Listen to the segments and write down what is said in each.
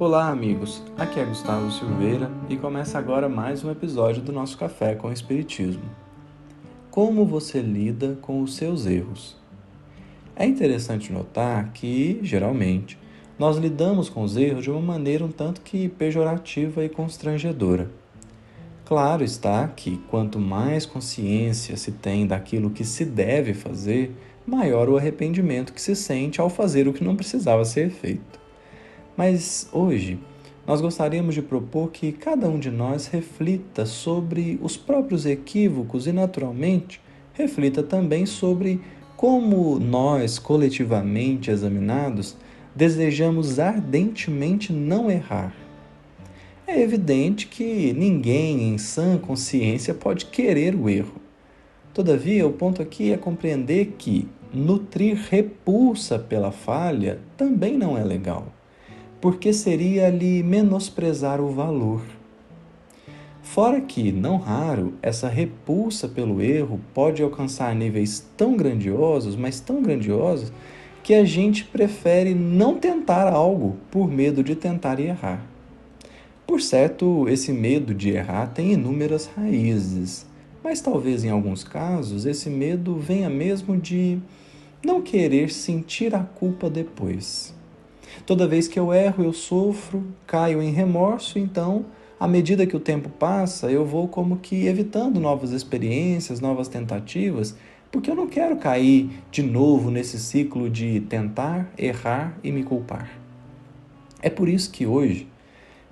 Olá, amigos. Aqui é Gustavo Silveira e começa agora mais um episódio do nosso Café com Espiritismo. Como você lida com os seus erros? É interessante notar que, geralmente, nós lidamos com os erros de uma maneira um tanto que pejorativa e constrangedora. Claro está que quanto mais consciência se tem daquilo que se deve fazer, maior o arrependimento que se sente ao fazer o que não precisava ser feito. Mas hoje nós gostaríamos de propor que cada um de nós reflita sobre os próprios equívocos e, naturalmente, reflita também sobre como nós, coletivamente examinados, desejamos ardentemente não errar. É evidente que ninguém em sã consciência pode querer o erro. Todavia, o ponto aqui é compreender que nutrir repulsa pela falha também não é legal porque seria lhe menosprezar o valor. Fora que, não raro, essa repulsa pelo erro pode alcançar níveis tão grandiosos, mas tão grandiosos, que a gente prefere não tentar algo por medo de tentar e errar. Por certo, esse medo de errar tem inúmeras raízes, mas talvez em alguns casos esse medo venha mesmo de não querer sentir a culpa depois. Toda vez que eu erro, eu sofro, caio em remorso, então, à medida que o tempo passa, eu vou como que evitando novas experiências, novas tentativas, porque eu não quero cair de novo nesse ciclo de tentar, errar e me culpar. É por isso que hoje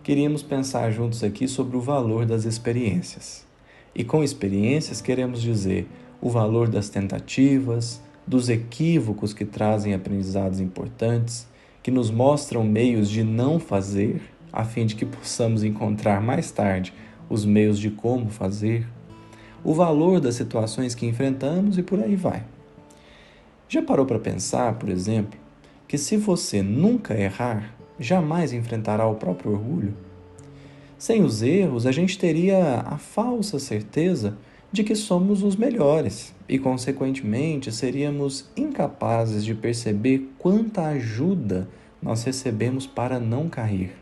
queríamos pensar juntos aqui sobre o valor das experiências. E com experiências queremos dizer o valor das tentativas, dos equívocos que trazem aprendizados importantes, que nos mostram meios de não fazer, a fim de que possamos encontrar mais tarde os meios de como fazer, o valor das situações que enfrentamos e por aí vai. Já parou para pensar, por exemplo, que se você nunca errar, jamais enfrentará o próprio orgulho? Sem os erros, a gente teria a falsa certeza de que somos os melhores e, consequentemente, seríamos incapazes de perceber quanta ajuda nós recebemos para não cair.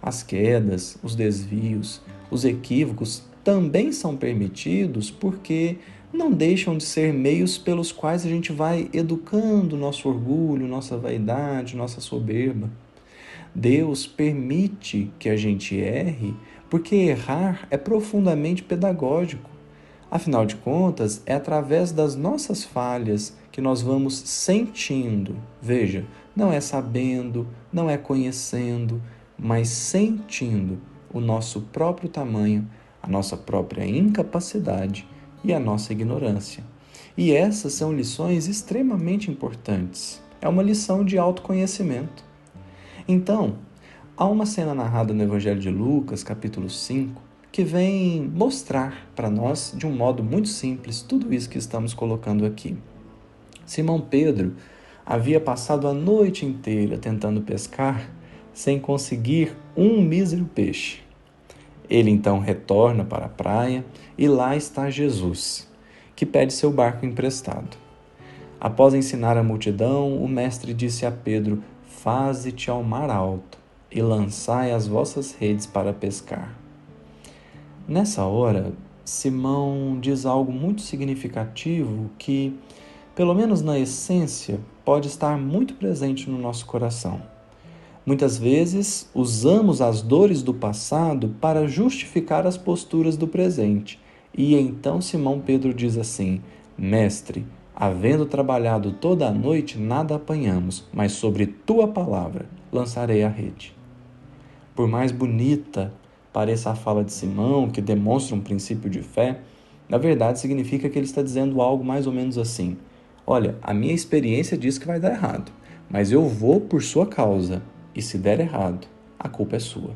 As quedas, os desvios, os equívocos também são permitidos porque não deixam de ser meios pelos quais a gente vai educando nosso orgulho, nossa vaidade, nossa soberba. Deus permite que a gente erre porque errar é profundamente pedagógico. Afinal de contas, é através das nossas falhas que nós vamos sentindo. Veja, não é sabendo, não é conhecendo, mas sentindo o nosso próprio tamanho, a nossa própria incapacidade e a nossa ignorância. E essas são lições extremamente importantes. É uma lição de autoconhecimento. Então, há uma cena narrada no Evangelho de Lucas, capítulo 5, que vem mostrar para nós, de um modo muito simples, tudo isso que estamos colocando aqui. Simão Pedro havia passado a noite inteira tentando pescar sem conseguir um mísero peixe. Ele então retorna para a praia e lá está Jesus, que pede seu barco emprestado. Após ensinar a multidão, o mestre disse a Pedro: Faze-te ao mar alto e lançai as vossas redes para pescar. Nessa hora, Simão diz algo muito significativo que, pelo menos na essência, pode estar muito presente no nosso coração. Muitas vezes usamos as dores do passado para justificar as posturas do presente. E então Simão Pedro diz assim: Mestre, havendo trabalhado toda a noite, nada apanhamos, mas sobre tua palavra lançarei a rede. Por mais bonita pareça a fala de Simão, que demonstra um princípio de fé, na verdade significa que ele está dizendo algo mais ou menos assim: Olha, a minha experiência diz que vai dar errado, mas eu vou por sua causa, e se der errado, a culpa é sua.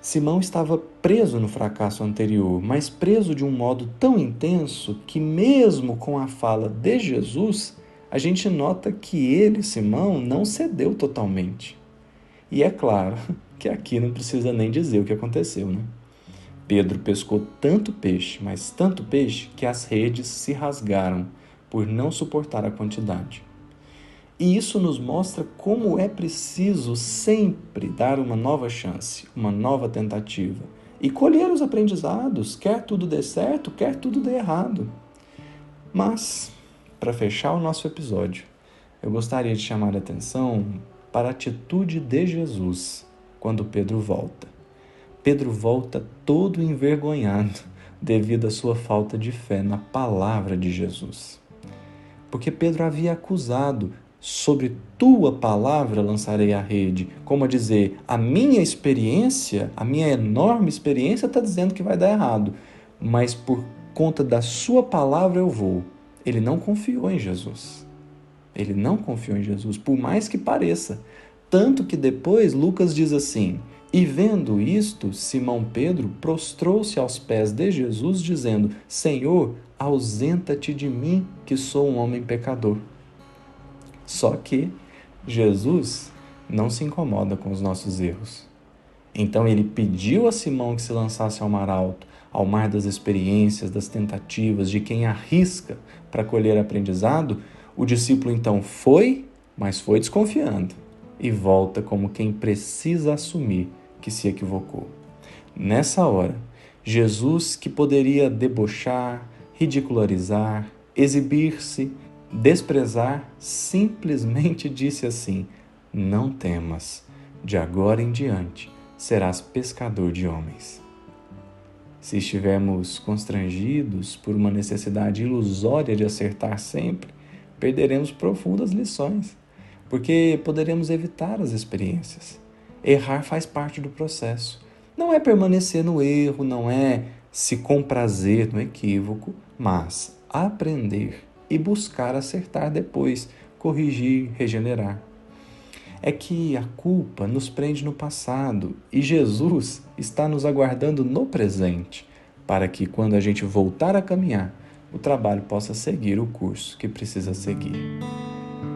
Simão estava preso no fracasso anterior, mas preso de um modo tão intenso que, mesmo com a fala de Jesus, a gente nota que ele, Simão, não cedeu totalmente. E é claro, que aqui não precisa nem dizer o que aconteceu, né? Pedro pescou tanto peixe, mas tanto peixe, que as redes se rasgaram por não suportar a quantidade. E isso nos mostra como é preciso sempre dar uma nova chance, uma nova tentativa e colher os aprendizados, quer tudo dê certo, quer tudo dê errado. Mas, para fechar o nosso episódio, eu gostaria de chamar a atenção para a atitude de Jesus quando Pedro volta. Pedro volta todo envergonhado devido à sua falta de fé na palavra de Jesus. Porque Pedro havia acusado sobre tua palavra lançarei a rede. Como a dizer, a minha experiência, a minha enorme experiência está dizendo que vai dar errado, mas por conta da sua palavra eu vou. Ele não confiou em Jesus. Ele não confiou em Jesus, por mais que pareça. Tanto que depois Lucas diz assim: E vendo isto, Simão Pedro prostrou-se aos pés de Jesus, dizendo: Senhor, ausenta-te de mim, que sou um homem pecador. Só que Jesus não se incomoda com os nossos erros. Então ele pediu a Simão que se lançasse ao mar alto, ao mar das experiências, das tentativas, de quem arrisca para colher aprendizado. O discípulo então foi, mas foi desconfiando e volta como quem precisa assumir que se equivocou. Nessa hora, Jesus, que poderia debochar, ridicularizar, exibir-se, desprezar, simplesmente disse assim: Não temas, de agora em diante serás pescador de homens. Se estivermos constrangidos por uma necessidade ilusória de acertar sempre, perderemos profundas lições, porque poderemos evitar as experiências. Errar faz parte do processo. Não é permanecer no erro, não é se comprazer no equívoco, mas aprender e buscar acertar depois, corrigir, regenerar. É que a culpa nos prende no passado e Jesus está nos aguardando no presente, para que quando a gente voltar a caminhar, o trabalho possa seguir o curso que precisa seguir.